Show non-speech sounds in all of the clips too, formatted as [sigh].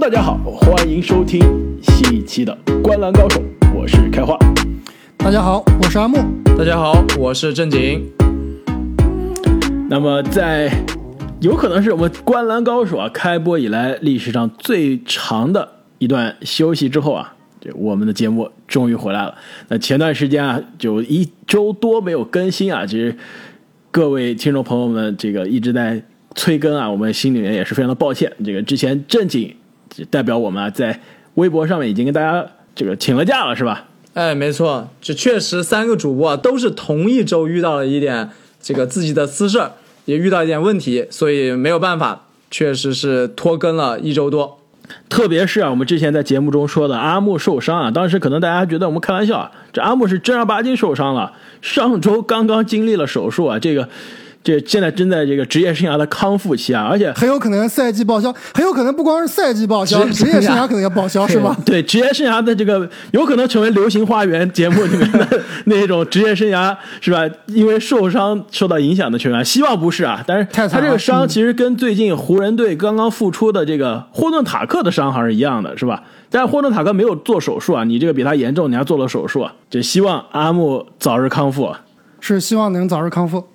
大家好，欢迎收听新一期的《观澜高手》，我是开花。大家好，我是阿木。大家好，我是正经。那么，在有可能是我们《观澜高手》啊开播以来历史上最长的一段休息之后啊，这我们的节目终于回来了。那前段时间啊，就一周多没有更新啊，其实各位听众朋友们，这个一直在催更啊，我们心里面也是非常的抱歉。这个之前正经代表我们啊，在微博上面已经跟大家这个请了假了，是吧？哎，没错，这确实三个主播啊都是同一周遇到了一点这个自己的私事儿，也遇到一点问题，所以没有办法，确实是拖更了一周多。特别是啊，我们之前在节目中说的阿木受伤啊，当时可能大家觉得我们开玩笑啊，这阿木是正儿八经受伤了，上周刚刚经历了手术啊，这个。这现在正在这个职业生涯的康复期啊，而且很有可能赛季报销，很有可能不光是赛季报销，职业生涯可能要报销，是吗？对，职业生涯的这个有可能成为《流行花园》节目里面的 [laughs] 那种职业生涯，是吧？因为受伤受到影响的球员，希望不是啊。但是他这个伤其实跟最近湖人队刚刚复出的这个霍顿塔克的伤还是一样的，是吧？但是霍顿塔克没有做手术啊，你这个比他严重，你还做了手术啊，就希望阿木早日康复。是希望能早日康复。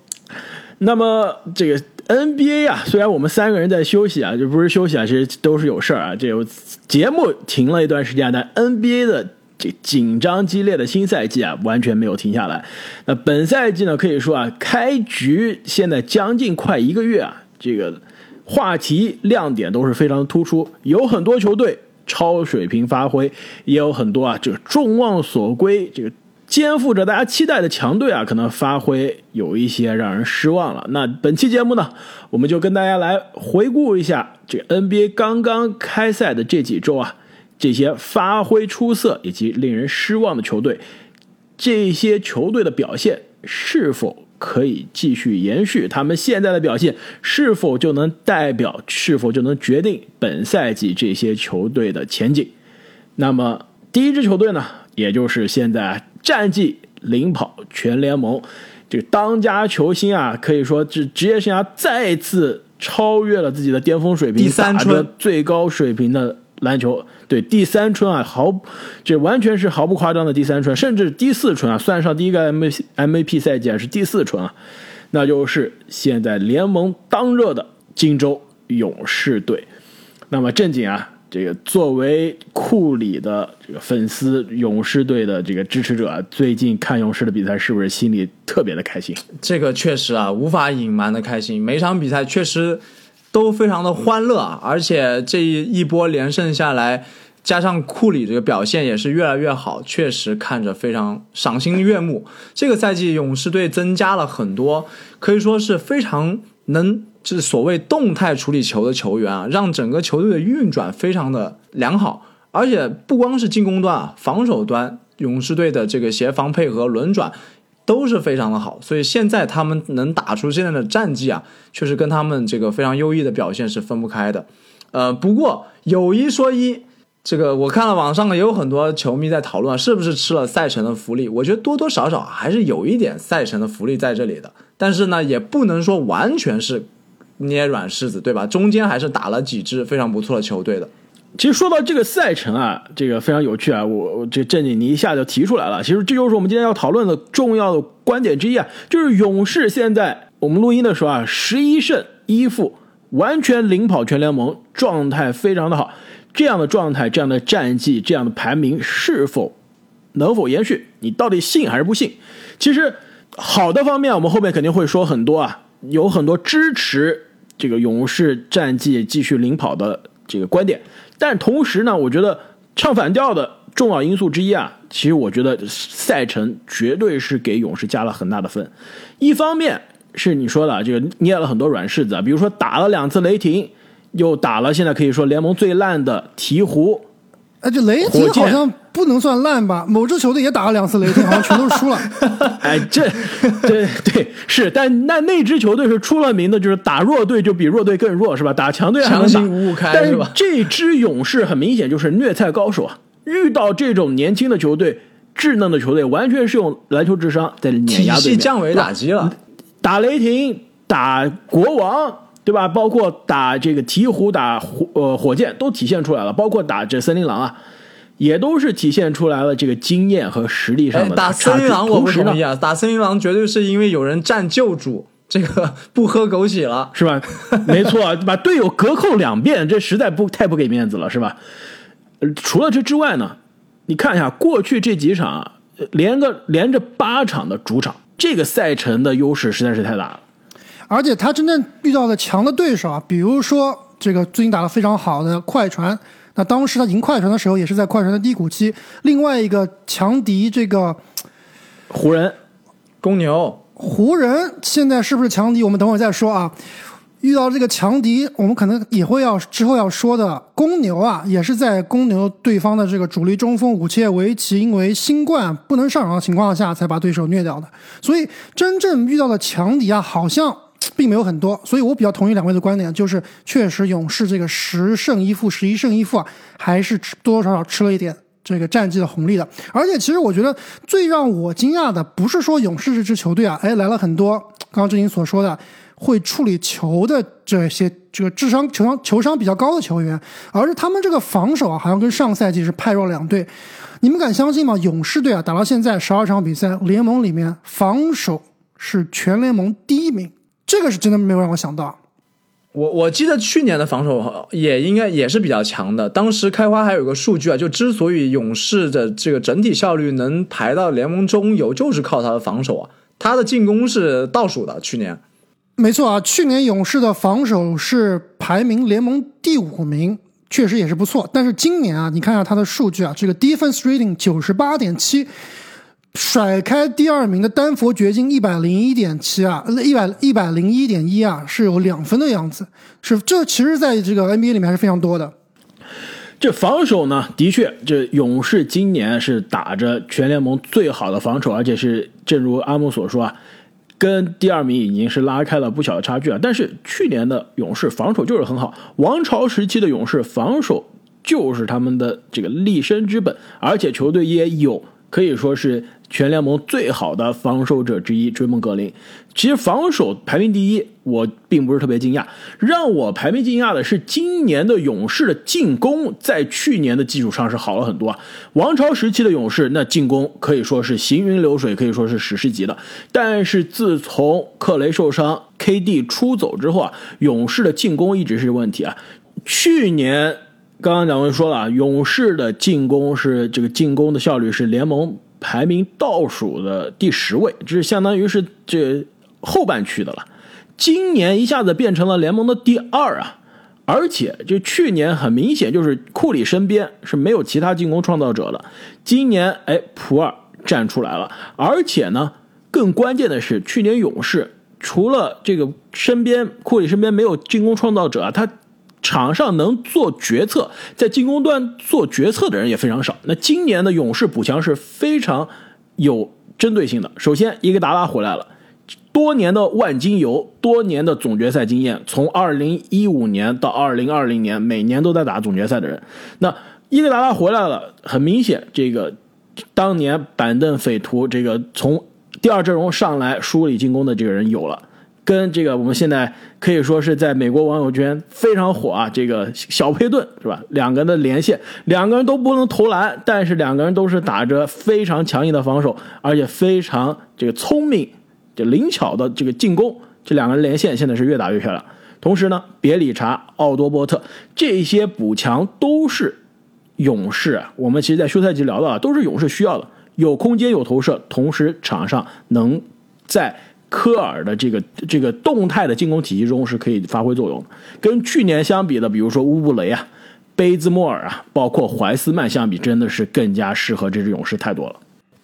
那么这个 NBA 啊，虽然我们三个人在休息啊，就不是休息啊，其实都是有事儿啊。这个节目停了一段时间，但 NBA 的这紧张激烈的新赛季啊，完全没有停下来。那本赛季呢，可以说啊，开局现在将近快一个月啊，这个话题亮点都是非常突出，有很多球队超水平发挥，也有很多啊，这个众望所归，这个。肩负着大家期待的强队啊，可能发挥有一些让人失望了。那本期节目呢，我们就跟大家来回顾一下这 NBA 刚刚开赛的这几周啊，这些发挥出色以及令人失望的球队，这些球队的表现是否可以继续延续？他们现在的表现是否就能代表，是否就能决定本赛季这些球队的前景？那么第一支球队呢，也就是现在。战绩领跑全联盟，这个当家球星啊，可以说是职业生涯再次超越了自己的巅峰水平，第三春最高水平的篮球，对第三春啊，毫这完全是毫不夸张的第三春，甚至第四春啊，算上第一个 M M A P 赛季是第四春啊，那就是现在联盟当热的金州勇士队。那么正经啊。这个作为库里的这个粉丝，勇士队的这个支持者，最近看勇士的比赛，是不是心里特别的开心？这个确实啊，无法隐瞒的开心。每场比赛确实都非常的欢乐啊，而且这一波连胜下来，加上库里这个表现也是越来越好，确实看着非常赏心悦目。这个赛季勇士队增加了很多，可以说是非常能。这所谓动态处理球的球员啊，让整个球队的运转非常的良好，而且不光是进攻端啊，防守端，勇士队的这个协防配合、轮转都是非常的好，所以现在他们能打出现在的战绩啊，确实跟他们这个非常优异的表现是分不开的。呃，不过有一说一，这个我看了网上也有很多球迷在讨论，是不是吃了赛程的福利？我觉得多多少少还是有一点赛程的福利在这里的，但是呢，也不能说完全是。捏软柿子，对吧？中间还是打了几支非常不错的球队的。其实说到这个赛程啊，这个非常有趣啊。我我这正经你一下就提出来了。其实这就是我们今天要讨论的重要的观点之一啊，就是勇士现在我们录音的时候啊，十一胜一负，完全领跑全联盟，状态非常的好。这样的状态、这样的战绩、这样的排名是否能否延续？你到底信还是不信？其实好的方面，我们后面肯定会说很多啊。有很多支持这个勇士战绩继续领跑的这个观点，但同时呢，我觉得唱反调的重要因素之一啊，其实我觉得赛程绝对是给勇士加了很大的分。一方面是你说的这个捏了很多软柿子，比如说打了两次雷霆，又打了现在可以说联盟最烂的鹈鹕。哎，这雷霆好像不能算烂吧？某支球队也打了两次雷霆，好像全都是输了。[laughs] 哎，这，对对是，但那那支球队是出了名的，就是打弱队就比弱队更弱，是吧？打强队还能打。五五开，但是这支勇士很明显就是虐菜高手啊！遇到这种年轻的球队、稚嫩的球队，完全是用篮球智商在碾压对面。降维打击了，打雷霆、打国王，对吧？包括打这个鹈鹕、打火呃火箭都体现出来了，包括打这森林狼啊，也都是体现出来了这个经验和实力上的打森林狼我不同意啊，打森林狼绝对是因为有人占救主，这个 [laughs] 不喝枸杞了，是吧？[laughs] 没错，把队友隔扣两遍，这实在不太不给面子了，是吧？除了这之外呢，你看一下过去这几场，连个连着八场的主场，这个赛程的优势实在是太大了。而且他真正遇到的强的对手啊，比如说这个最近打得非常好的快船，那当时他赢快船的时候也是在快船的低谷期。另外一个强敌这个湖人、公牛、湖人现在是不是强敌？我们等会儿再说啊。遇到这个强敌，我们可能也会要之后要说的公牛啊，也是在公牛对方的这个主力中锋武切维奇因为新冠不能上场的情况下，才把对手虐掉的。所以真正遇到的强敌啊，好像并没有很多。所以我比较同意两位的观点，就是确实勇士这个十胜一负、十一胜一负啊，还是多多少少吃了一点这个战绩的红利的。而且其实我觉得最让我惊讶的，不是说勇士这支球队啊，哎来了很多刚刚志宁所说的。会处理球的这些这个智商球商球商比较高的球员，而是他们这个防守啊，好像跟上赛季是判若两队。你们敢相信吗？勇士队啊，打到现在十二场比赛，联盟里面防守是全联盟第一名，这个是真的没有让我想到。我我记得去年的防守也应该也是比较强的。当时开花还有个数据啊，就之所以勇士的这个整体效率能排到联盟中游，就是靠他的防守啊，他的进攻是倒数的，去年。没错啊，去年勇士的防守是排名联盟第五名，确实也是不错。但是今年啊，你看一下他的数据啊，这个 defense rating 九十八点七，甩开第二名的丹佛掘金一百零一点七啊，一百一百零一点一啊，是有两分的样子。是这其实在这个 NBA 里面还是非常多的。这防守呢，的确，这勇士今年是打着全联盟最好的防守，而且是正如阿木所说啊。跟第二名已经是拉开了不小的差距啊！但是去年的勇士防守就是很好，王朝时期的勇士防守就是他们的这个立身之本，而且球队也有可以说是。全联盟最好的防守者之一，追梦格林。其实防守排名第一，我并不是特别惊讶。让我排名惊讶的是，今年的勇士的进攻在去年的基础上是好了很多。王朝时期的勇士，那进攻可以说是行云流水，可以说是史诗级的。但是自从克雷受伤，KD 出走之后啊，勇士的进攻一直是问题啊。去年刚刚两位说了，勇士的进攻是这个进攻的效率是联盟。排名倒数的第十位，这是相当于是这后半区的了。今年一下子变成了联盟的第二啊！而且就去年很明显就是库里身边是没有其他进攻创造者的，今年哎普尔站出来了，而且呢更关键的是去年勇士除了这个身边库里身边没有进攻创造者啊，他。场上能做决策，在进攻端做决策的人也非常少。那今年的勇士补强是非常有针对性的。首先，伊戈达拉回来了，多年的万金油，多年的总决赛经验，从2015年到2020年，每年都在打总决赛的人。那伊戈达拉回来了，很明显，这个当年板凳匪徒，这个从第二阵容上来梳理进攻的这个人有了。跟这个我们现在可以说是在美国网友圈非常火啊，这个小佩顿是吧？两个人的连线，两个人都不能投篮，但是两个人都是打着非常强硬的防守，而且非常这个聪明、这灵巧的这个进攻。这两个人连线现在是越打越漂亮。同时呢，别理查、奥多波特这些补强都是勇士。我们其实，在休赛期聊到啊，都是勇士需要的，有空间、有投射，同时场上能在。科尔的这个这个动态的进攻体系中是可以发挥作用的。跟去年相比的，比如说乌布雷啊、贝兹莫尔啊，包括怀斯曼相比，真的是更加适合这支勇士太多了。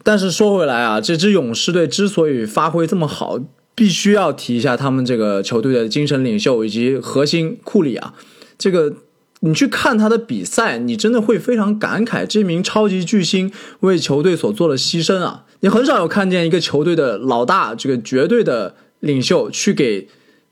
但是说回来啊，这支勇士队之所以发挥这么好，必须要提一下他们这个球队的精神领袖以及核心库里啊。这个你去看他的比赛，你真的会非常感慨这名超级巨星为球队所做的牺牲啊。你很少有看见一个球队的老大，这个绝对的领袖去给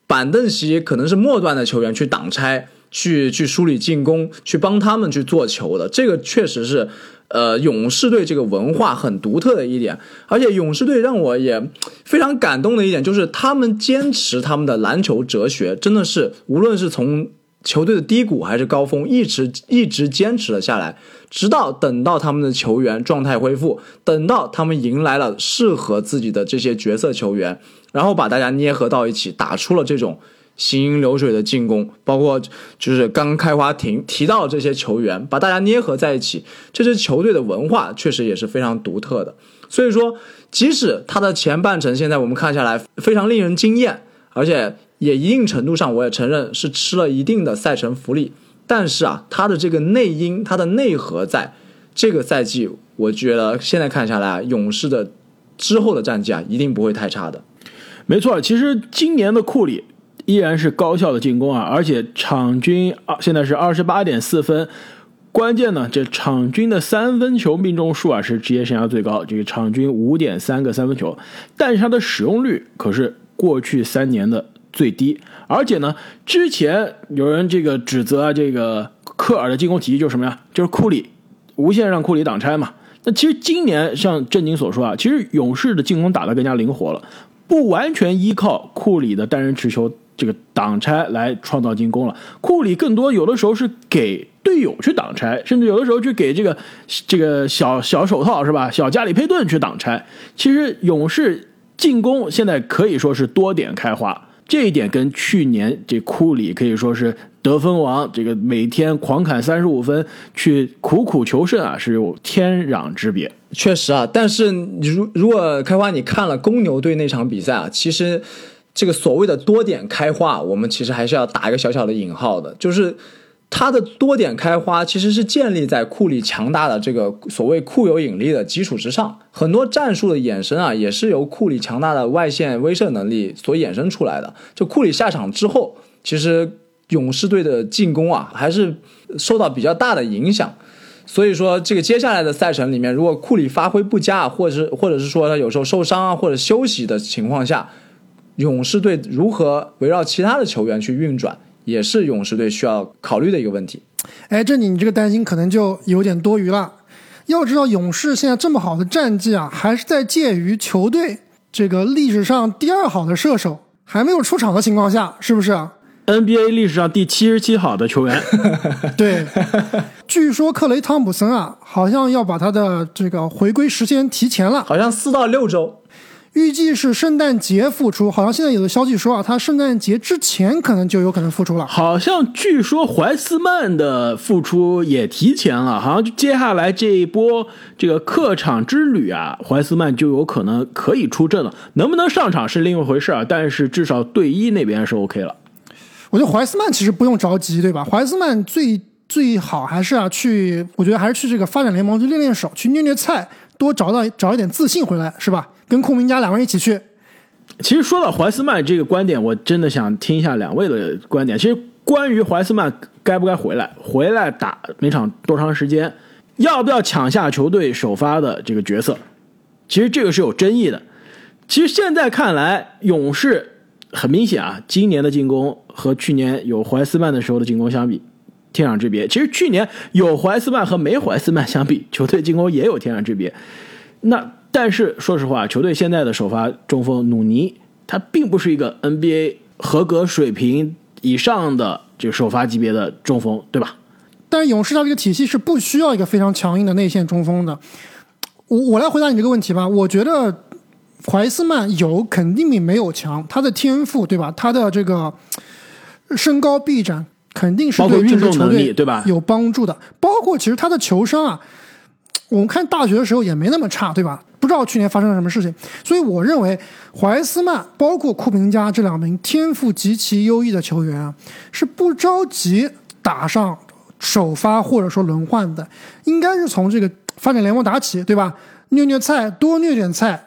板凳席可能是末端的球员去挡拆，去去梳理进攻，去帮他们去做球的。这个确实是呃，勇士队这个文化很独特的一点，而且勇士队让我也非常感动的一点，就是他们坚持他们的篮球哲学，真的是无论是从球队的低谷还是高峰，一直一直坚持了下来，直到等到他们的球员状态恢复，等到他们迎来了适合自己的这些角色球员，然后把大家捏合到一起，打出了这种。行云流水的进攻，包括就是刚开花提提到这些球员，把大家捏合在一起，这支球队的文化确实也是非常独特的。所以说，即使他的前半程现在我们看下来非常令人惊艳，而且也一定程度上我也承认是吃了一定的赛程福利，但是啊，他的这个内因，他的内核在这个赛季，我觉得现在看下来啊，勇士的之后的战绩啊，一定不会太差的。没错，其实今年的库里。依然是高效的进攻啊，而且场均二现在是二十八点四分，关键呢，这场均的三分球命中数啊是职业生涯最高，这个场均五点三个三分球，但是它的使用率可是过去三年的最低，而且呢，之前有人这个指责啊这个科尔的进攻体系就是什么呀？就是库里无限让库里挡拆嘛。那其实今年像正经所说啊，其实勇士的进攻打得更加灵活了，不完全依靠库里的单人持球。这个挡拆来创造进攻了，库里更多有的时候是给队友去挡拆，甚至有的时候去给这个这个小小手套是吧？小加里佩顿去挡拆。其实勇士进攻现在可以说是多点开花，这一点跟去年这库里可以说是得分王，这个每天狂砍三十五分去苦苦求胜啊，是有天壤之别。确实啊，但是如如果开花你看了公牛队那场比赛啊，其实。这个所谓的多点开花，我们其实还是要打一个小小的引号的，就是它的多点开花其实是建立在库里强大的这个所谓库有引力的基础之上，很多战术的衍生啊，也是由库里强大的外线威慑能力所衍生出来的。就库里下场之后，其实勇士队的进攻啊，还是受到比较大的影响。所以说，这个接下来的赛程里面，如果库里发挥不佳，或者是或者是说他有时候受伤啊，或者休息的情况下。勇士队如何围绕其他的球员去运转，也是勇士队需要考虑的一个问题。哎，这你你这个担心可能就有点多余了。要知道，勇士现在这么好的战绩啊，还是在介于球队这个历史上第二好的射手还没有出场的情况下，是不是？NBA 历史上第七十七好的球员。[laughs] 对，据说克雷汤普森啊，好像要把他的这个回归时间提前了，好像四到六周。预计是圣诞节复出，好像现在有的消息说啊，他圣诞节之前可能就有可能复出了。好像据说怀斯曼的复出也提前了，好像接下来这一波这个客场之旅啊，怀斯曼就有可能可以出阵了。能不能上场是另一回事啊，但是至少队医那边是 OK 了。我觉得怀斯曼其实不用着急，对吧？怀斯曼最最好还是啊去，我觉得还是去这个发展联盟去练练手，去虐虐菜，多找到找一点自信回来，是吧？跟库明加两个人一起去。其实说到怀斯曼这个观点，我真的想听一下两位的观点。其实关于怀斯曼该不该回来，回来打每场多长时间，要不要抢下球队首发的这个角色，其实这个是有争议的。其实现在看来，勇士很明显啊，今年的进攻和去年有怀斯曼的时候的进攻相比，天壤之别。其实去年有怀斯曼和没怀斯曼相比，球队进攻也有天壤之别。那。但是说实话，球队现在的首发中锋努尼，他并不是一个 NBA 合格水平以上的这个首发级别的中锋，对吧？但是勇士他这个体系是不需要一个非常强硬的内线中锋的。我我来回答你这个问题吧。我觉得怀斯曼有肯定比没有强，他的天赋对吧？他的这个身高臂展肯定是对这支球队对吧有帮助的。包括其实他的球商啊。我们看大学的时候也没那么差，对吧？不知道去年发生了什么事情，所以我认为怀斯曼包括库明加这两名天赋极其优异的球员啊，是不着急打上首发或者说轮换的，应该是从这个发展联盟打起，对吧？虐虐菜，多虐点菜，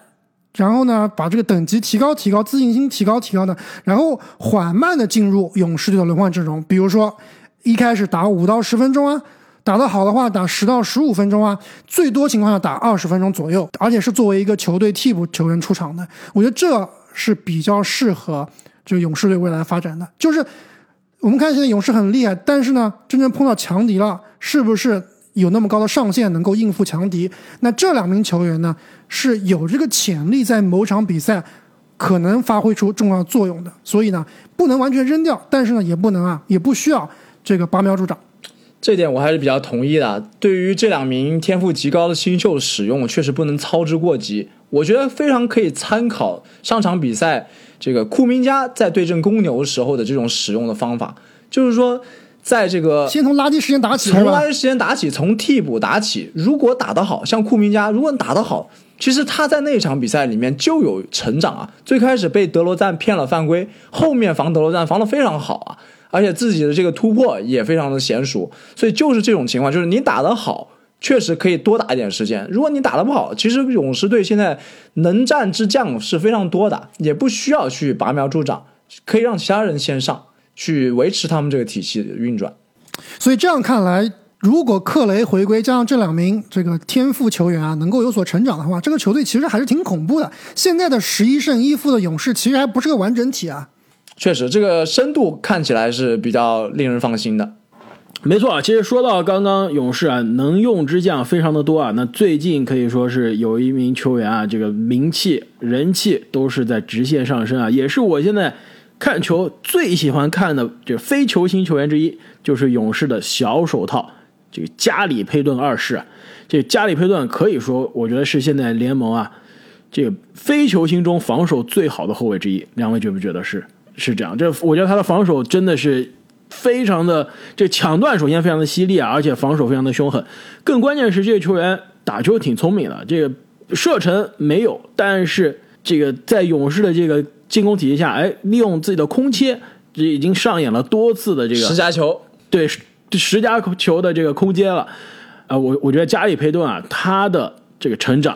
然后呢，把这个等级提高提高，自信心提高提高的，然后缓慢的进入勇士队的轮换阵容，比如说一开始打五到十分钟啊。打得好的话，打十到十五分钟啊，最多情况下打二十分钟左右，而且是作为一个球队替补球员出场的。我觉得这是比较适合这个勇士队未来发展的。就是我们看现在勇士很厉害，但是呢，真正碰到强敌了，是不是有那么高的上限能够应付强敌。那这两名球员呢，是有这个潜力在某场比赛可能发挥出重要作用的，所以呢，不能完全扔掉，但是呢，也不能啊，也不需要这个拔苗助长。这点我还是比较同意的。对于这两名天赋极高的新秀使用，确实不能操之过急。我觉得非常可以参考上场比赛这个库明加在对阵公牛时候的这种使用的方法，就是说，在这个先从垃圾时间打起，从垃圾时间打起，从替补打起。如果打得好，像库明加，如果打得好，其实他在那场比赛里面就有成长啊。最开始被德罗赞骗了犯规，后面防德罗赞防得非常好啊。而且自己的这个突破也非常的娴熟，所以就是这种情况，就是你打得好，确实可以多打一点时间；如果你打得不好，其实勇士队现在能战之将是非常多的，也不需要去拔苗助长，可以让其他人先上去维持他们这个体系的运转。所以这样看来，如果克雷回归，加上这两名这个天赋球员啊，能够有所成长的话，这个球队其实还是挺恐怖的。现在的十一胜一负的勇士，其实还不是个完整体啊。确实，这个深度看起来是比较令人放心的。没错啊，其实说到刚刚勇士啊，能用之将非常的多啊。那最近可以说是有一名球员啊，这个名气、人气都是在直线上升啊，也是我现在看球最喜欢看的这非球星球员之一，就是勇士的小手套，这个加里佩顿二世。这个加里佩顿可以说，我觉得是现在联盟啊，这个非球星中防守最好的后卫之一。两位觉不觉得是？是这样，这我觉得他的防守真的是非常的，这抢断首先非常的犀利啊，而且防守非常的凶狠。更关键是这个球员打球挺聪明的，这个射程没有，但是这个在勇士的这个进攻体系下，哎，利用自己的空切，这已经上演了多次的这个十佳球，对十佳球的这个空接了。啊，我我觉得加里佩顿啊，他的这个成长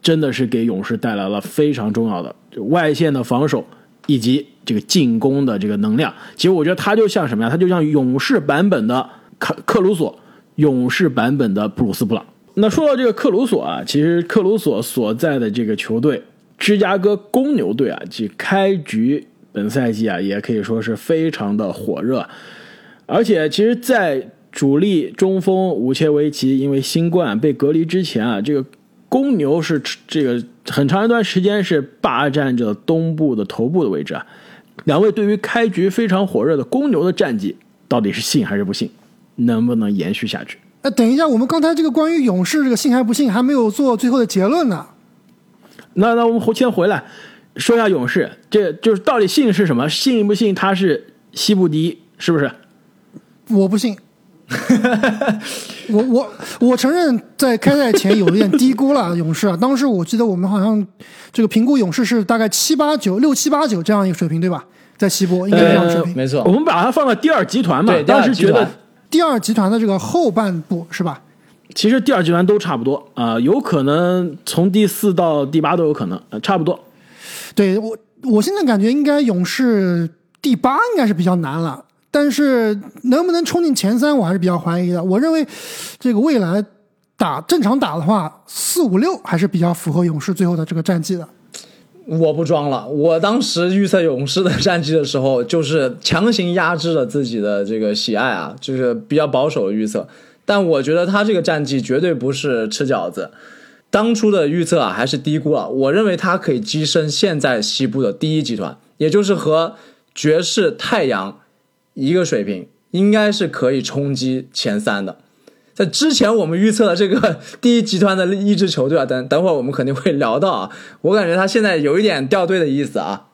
真的是给勇士带来了非常重要的外线的防守以及。这个进攻的这个能量，其实我觉得他就像什么呀？他就像勇士版本的克克鲁索，勇士版本的布鲁斯布朗。那说到这个克鲁索啊，其实克鲁索所在的这个球队芝加哥公牛队啊，即开局本赛季啊也可以说是非常的火热，而且其实，在主力中锋武切维奇因为新冠被隔离之前啊，这个公牛是这个很长一段时间是霸占着东部的头部的位置啊。两位对于开局非常火热的公牛的战绩，到底是信还是不信？能不能延续下去？那，等一下，我们刚才这个关于勇士这个信还不信，还没有做最后的结论呢。那那我们先回来说一下勇士，这就是到底信是什么？信不信他是西部第一？是不是？我不信。我我我承认，在开赛前有一点低估了勇士啊。当时我记得我们好像这个评估勇士是大概七八九六七八九这样一个水平，对吧？在西部应该这样水平，没错。我们把它放到第二集团嘛，当时觉得第二集团的这个后半部是吧？其实第二集团都差不多啊，有可能从第四到第八都有可能，差不多。对我，我现在感觉应该勇士第八应该是比较难了。但是能不能冲进前三，我还是比较怀疑的。我认为，这个未来打正常打的话，四五六还是比较符合勇士最后的这个战绩的。我不装了，我当时预测勇士的战绩的时候，就是强行压制了自己的这个喜爱啊，就是比较保守的预测。但我觉得他这个战绩绝对不是吃饺子，当初的预测啊还是低估了。我认为他可以跻身现在西部的第一集团，也就是和爵士、太阳。一个水平应该是可以冲击前三的，在之前我们预测的这个第一集团的一支球队啊，等等会儿我们肯定会聊到啊，我感觉他现在有一点掉队的意思啊。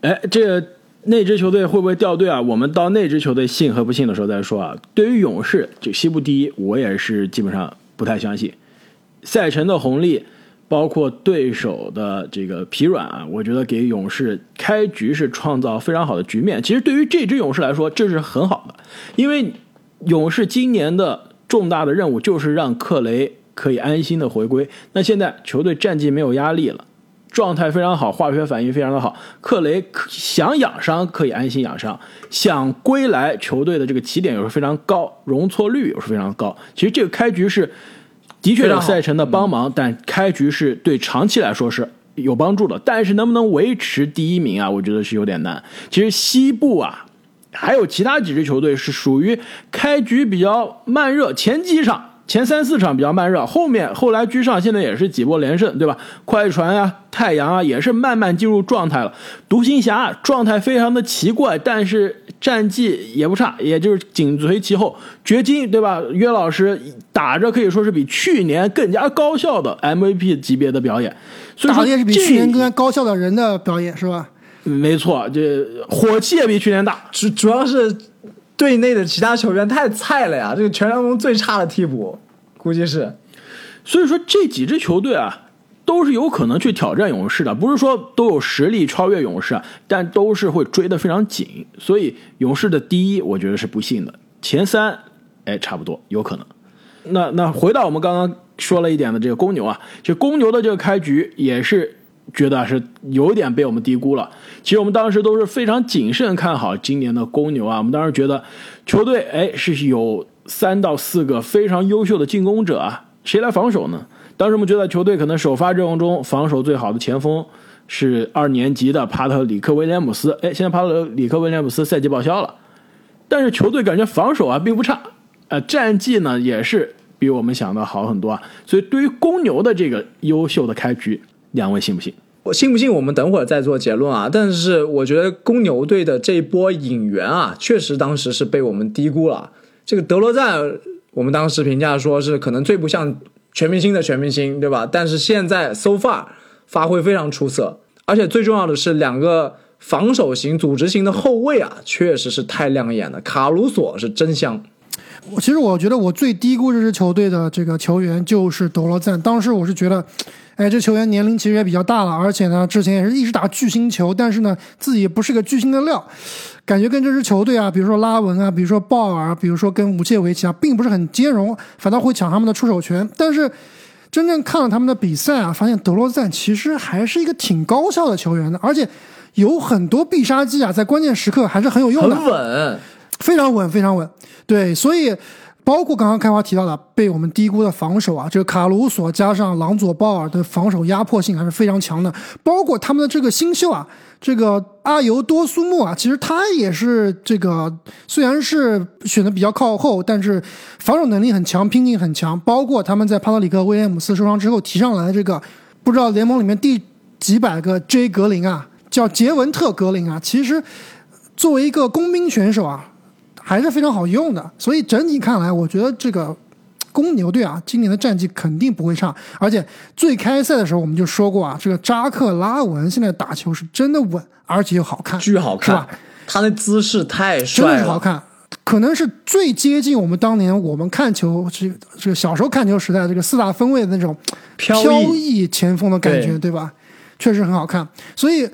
哎，这个那支球队会不会掉队啊？我们到那支球队信和不信的时候再说啊。对于勇士，就西部第一，我也是基本上不太相信。赛程的红利。包括对手的这个疲软啊，我觉得给勇士开局是创造非常好的局面。其实对于这支勇士来说，这是很好的，因为勇士今年的重大的任务就是让克雷可以安心的回归。那现在球队战绩没有压力了，状态非常好，化学反应非常的好，克雷想养伤可以安心养伤，想归来，球队的这个起点又是非常高，容错率又是非常高。其实这个开局是。的确有赛程的帮忙，但开局是对长期来说是有帮助的。但是能不能维持第一名啊？我觉得是有点难。其实西部啊，还有其他几支球队是属于开局比较慢热，前几场前三四场比较慢热，后面后来居上，现在也是几波连胜，对吧？快船啊，太阳啊，也是慢慢进入状态了。独行侠状态非常的奇怪，但是战绩也不差，也就是紧随其后。掘金，对吧？约老师打着可以说是比去年更加高效的 MVP 级别的表演，所以说打的也是比去年更加高效的人的表演，是吧？没错，这火气也比去年大。主主要是队内的其他球员太菜了呀，这个全联盟最差的替补，估计是。所以说这几支球队啊，都是有可能去挑战勇士的，不是说都有实力超越勇士，但都是会追得非常紧。所以勇士的第一，我觉得是不幸的，前三，哎，差不多有可能。那那回到我们刚刚说了一点的这个公牛啊，就公牛的这个开局也是觉得是有点被我们低估了。其实我们当时都是非常谨慎看好今年的公牛啊，我们当时觉得球队哎是有三到四个非常优秀的进攻者啊，谁来防守呢？当时我们觉得球队可能首发阵容中防守最好的前锋是二年级的帕特里克威廉姆斯，哎，现在帕特里克威廉姆斯赛季报销了，但是球队感觉防守啊并不差，呃，战绩呢也是比我们想的好很多啊，所以对于公牛的这个优秀的开局，两位信不信？我信不信？我们等会儿再做结论啊。但是我觉得公牛队的这一波引援啊，确实当时是被我们低估了。这个德罗赞，我们当时评价说是可能最不像全明星的全明星，对吧？但是现在 so far 发挥非常出色，而且最重要的是两个防守型、组织型的后卫啊，确实是太亮眼了。卡鲁索是真香。我其实我觉得我最低估这支球队的这个球员就是德罗赞。当时我是觉得，哎，这球员年龄其实也比较大了，而且呢，之前也是一直打巨星球，但是呢，自己也不是个巨星的料，感觉跟这支球队啊，比如说拉文啊，比如说鲍尔，比如说跟武切维奇啊，并不是很兼容，反倒会抢他们的出手权。但是真正看了他们的比赛啊，发现德罗赞其实还是一个挺高效的球员的，而且有很多必杀技啊，在关键时刻还是很有用的。很稳，非常稳，非常稳。对，所以包括刚刚开花提到的被我们低估的防守啊，这个卡鲁索加上朗佐鲍尔的防守压迫性还是非常强的。包括他们的这个新秀啊，这个阿尤多苏木啊，其实他也是这个虽然是选的比较靠后，但是防守能力很强，拼劲很强。包括他们在帕特里克威廉姆斯受伤之后提上来的这个，不知道联盟里面第几百个 J 格林啊，叫杰文特格林啊，其实作为一个工兵选手啊。还是非常好用的，所以整体看来，我觉得这个公牛队啊，今年的战绩肯定不会差。而且最开赛的时候我们就说过啊，这个扎克拉文现在打球是真的稳，而且又好看，巨好看是吧？他那姿势太帅真的是好看，可能是最接近我们当年我们看球这个这个小时候看球时代这个四大分位的那种飘逸前锋的感觉，对对吧？确实很好看，所以。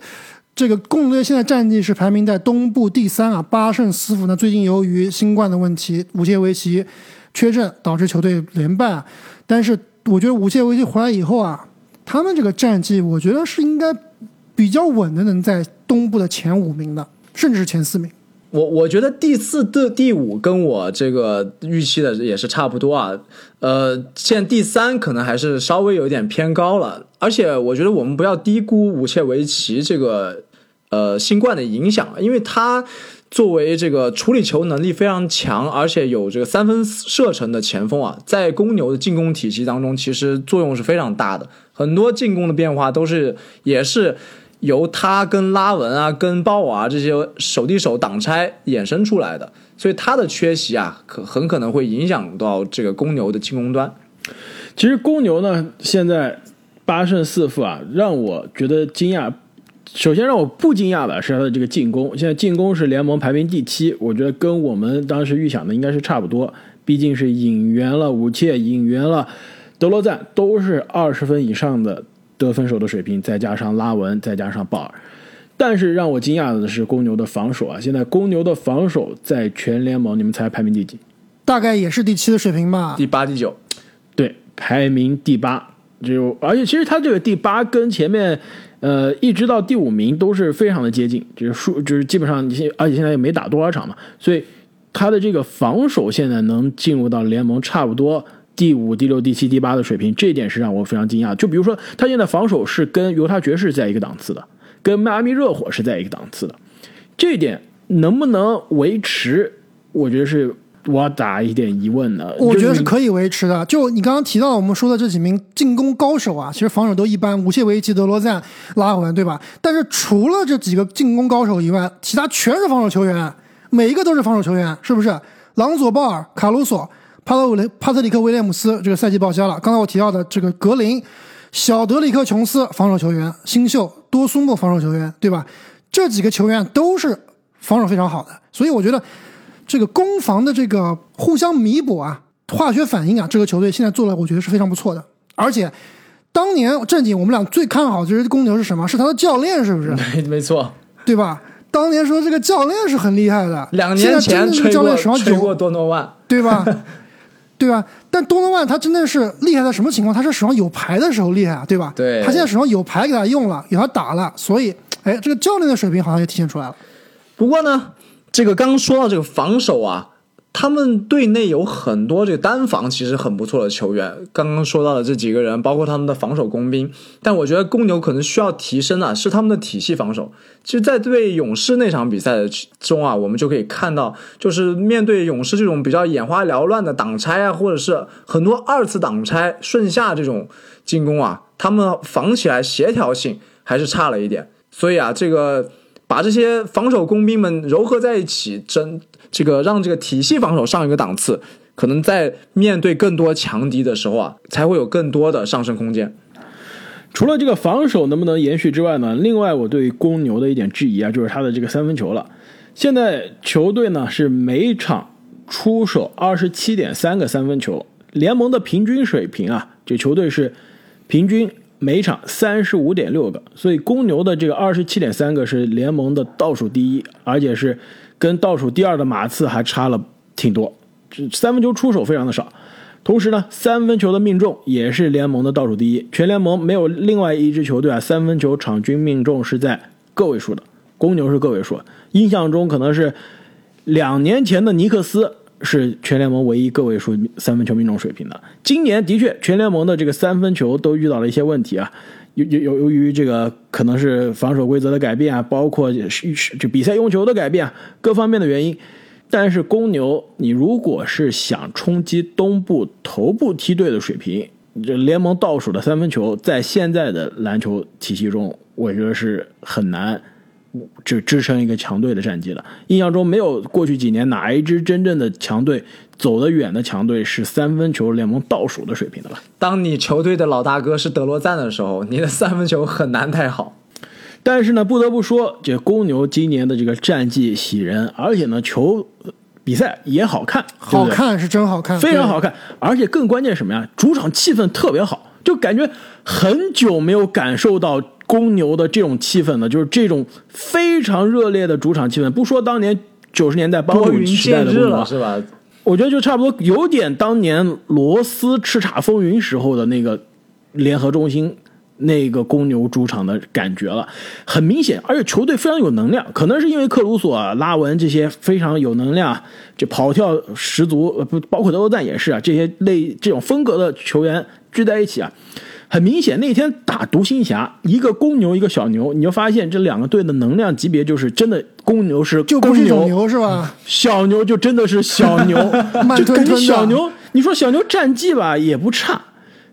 这个公牛队现在战绩是排名在东部第三啊，八胜四负呢。最近由于新冠的问题，武切维奇缺阵，导致球队连败。但是我觉得武切维奇回来以后啊，他们这个战绩，我觉得是应该比较稳的，能在东部的前五名的，甚至是前四名。我我觉得第四、第第五跟我这个预期的也是差不多啊。呃，现在第三可能还是稍微有点偏高了，而且我觉得我们不要低估武切维奇这个呃新冠的影响，因为他作为这个处理球能力非常强，而且有这个三分射程的前锋啊，在公牛的进攻体系当中，其实作用是非常大的，很多进攻的变化都是也是。由他跟拉文啊、跟鲍尔啊这些手递手挡拆衍生出来的，所以他的缺席啊，可很可能会影响到这个公牛的进攻端。其实公牛呢，现在八胜四负啊，让我觉得惊讶。首先让我不惊讶的是他的这个进攻，现在进攻是联盟排名第七，我觉得跟我们当时预想的应该是差不多。毕竟是引援了武切，引援了德罗赞，都是二十分以上的得分手的水平，再加上拉文，再加上鲍尔。但是让我惊讶的是公牛的防守啊！现在公牛的防守在全联盟，你们猜排名第几？大概也是第七的水平吧。第八、第九，对，排名第八。就而且其实他这个第八跟前面，呃，一直到第五名都是非常的接近，就是数就是基本上你现而且现在也没打多少场嘛，所以他的这个防守现在能进入到联盟差不多第五、第六、第七、第八的水平，这一点是让我非常惊讶。就比如说他现在防守是跟犹他爵士在一个档次的，跟迈阿密热火是在一个档次的，这一点能不能维持，我觉得是我打一点疑问呢。我觉得是可以维持的。就你刚刚提到我们说的这几名进攻高手啊，其实防守都一般，武切维奇、德罗赞、拉文，对吧？但是除了这几个进攻高手以外，其他全是防守球员，每一个都是防守球员，是不是？朗佐鲍尔、卡鲁索、帕特维帕特里克威廉姆斯这个赛季报销了。刚才我提到的这个格林、小德里克琼斯防守球员，新秀多苏莫防守球员，对吧？这几个球员都是防守非常好的，所以我觉得这个攻防的这个互相弥补啊，化学反应啊，这个球队现在做的我觉得是非常不错的。而且当年正经我们俩最看好这支公牛是什么？是他的教练，是不是？没没错，对吧？当年说这个教练是很厉害的，两年现在真的这个前吹过教练手上吹过有，多诺万，对吧？对吧？但多诺万他真的是厉害在什么情况？他是手上有牌的时候厉害啊，对吧？对他现在手上有牌给他用了，给他打了，所以哎，这个教练的水平好像也体现出来了。不过呢，这个刚说到这个防守啊，他们队内有很多这个单防其实很不错的球员。刚刚说到的这几个人，包括他们的防守工兵，但我觉得公牛可能需要提升啊，是他们的体系防守。其实，在对勇士那场比赛中啊，我们就可以看到，就是面对勇士这种比较眼花缭乱的挡拆啊，或者是很多二次挡拆顺下这种进攻啊，他们防起来协调性还是差了一点。所以啊，这个把这些防守工兵们糅合在一起，真这个让这个体系防守上一个档次，可能在面对更多强敌的时候啊，才会有更多的上升空间。除了这个防守能不能延续之外呢，另外我对公牛的一点质疑啊，就是他的这个三分球了。现在球队呢是每场出手二十七点三个三分球，联盟的平均水平啊，这球队是平均每场三十五点六个，所以公牛的这个二十七点三个是联盟的倒数第一，而且是跟倒数第二的马刺还差了挺多，这三分球出手非常的少。同时呢，三分球的命中也是联盟的倒数第一，全联盟没有另外一支球队啊，三分球场均命中是在个位数的，公牛是个位数。印象中可能是两年前的尼克斯是全联盟唯一个位数三分球命中水平的。今年的确，全联盟的这个三分球都遇到了一些问题啊，由由由由于这个可能是防守规则的改变啊，包括是是就比赛用球的改变啊，各方面的原因。但是公牛，你如果是想冲击东部头部梯队的水平，这联盟倒数的三分球，在现在的篮球体系中，我觉得是很难支支撑一个强队的战绩了。印象中没有过去几年哪一支真正的强队走得远的强队是三分球联盟倒数的水平的了。当你球队的老大哥是德罗赞的时候，你的三分球很难太好。但是呢，不得不说，这公牛今年的这个战绩喜人，而且呢，球比赛也好看，对不对好看是真好看，非常好看，而且更关键是什么呀？主场气氛特别好，就感觉很久没有感受到公牛的这种气氛呢，就是这种非常热烈的主场气氛。不说当年九十年代邦拨云鲁时代的公牛是吧？我觉得就差不多有点当年罗斯叱咤风云时候的那个联合中心那个公牛主场的感觉了，很明显，而且球队非常有能量，可能是因为克鲁索、啊、拉文这些非常有能量，这跑跳十足，呃不包括德罗赞也是啊，这些类这种风格的球员聚在一起啊。很明显，那天打独行侠，一个公牛，一个小牛，你就发现这两个队的能量级别就是真的，公牛是公就不是一种牛是吧？小牛就真的是小牛，慢 [laughs] 就感觉吞吞的小牛，你说小牛战绩吧也不差，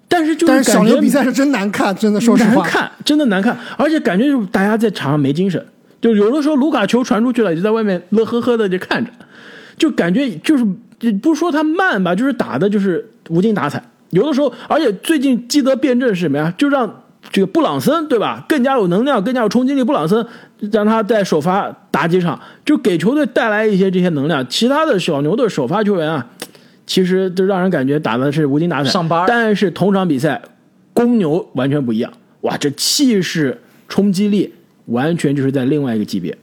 但是就是但是小感觉牛比赛是真难看，真的说实话。难看，真的难看，而且感觉就是大家在场上没精神，就有的时候卢卡球传出去了，就在外面乐呵呵的就看着，就感觉就是不是说他慢吧，就是打的就是无精打采。有的时候，而且最近基德变阵是什么呀？就让这个布朗森对吧，更加有能量，更加有冲击力。布朗森让他在首发打几场，就给球队带来一些这些能量。其他的小牛队首发球员啊，其实就让人感觉打的是无精打采。上班但是同场比赛，公牛完全不一样。哇，这气势、冲击力完全就是在另外一个级别。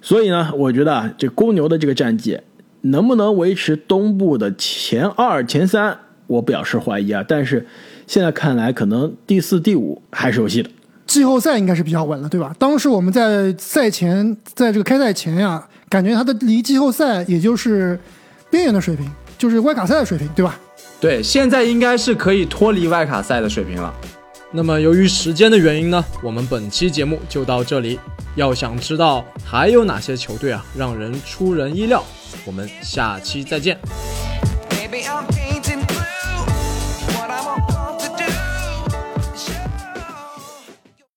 所以呢，我觉得啊，这公牛的这个战绩能不能维持东部的前二、前三，我表示怀疑啊。但是现在看来，可能第四、第五还是有戏的。季后赛应该是比较稳了，对吧？当时我们在赛前，在这个开赛前呀，感觉他的离季后赛也就是边缘的水平，就是外卡赛的水平，对吧？对，现在应该是可以脱离外卡赛的水平了。那么由于时间的原因呢，我们本期节目就到这里。要想知道还有哪些球队啊让人出人意料，我我们下期再见。